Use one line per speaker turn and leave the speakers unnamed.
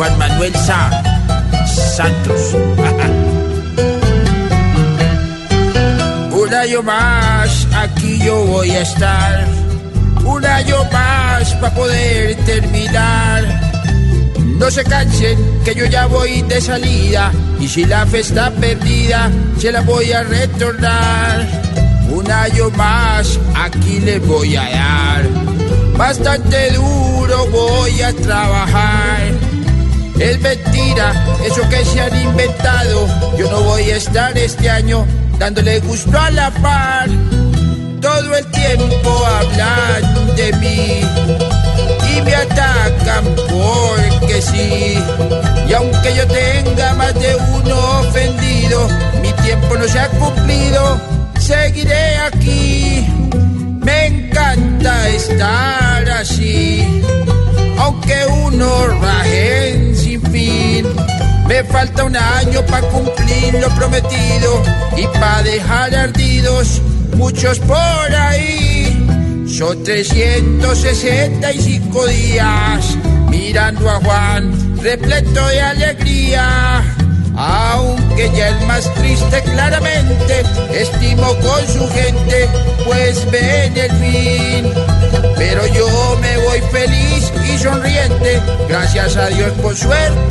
Juan Manuel Sa Santos. Un año más aquí yo voy a estar. Un año más para poder terminar. No se cansen que yo ya voy de salida. Y si la fe está perdida, se la voy a retornar. Un año más aquí le voy a dar. Bastante duro voy a trabajar. Es mentira eso que se han inventado. Yo no voy a estar este año dándole gusto a la par. Todo el tiempo hablan de mí y me atacan porque sí. Y aunque yo tenga más de uno ofendido, mi tiempo no se ha cumplido, seguiré aquí. Me falta un año para cumplir lo prometido y para dejar ardidos muchos por ahí. Son 365 días mirando a Juan repleto de alegría. Aunque ya el más triste claramente estimo con su gente, pues ven el fin. Pero yo me voy feliz y sonriente, gracias a Dios por suerte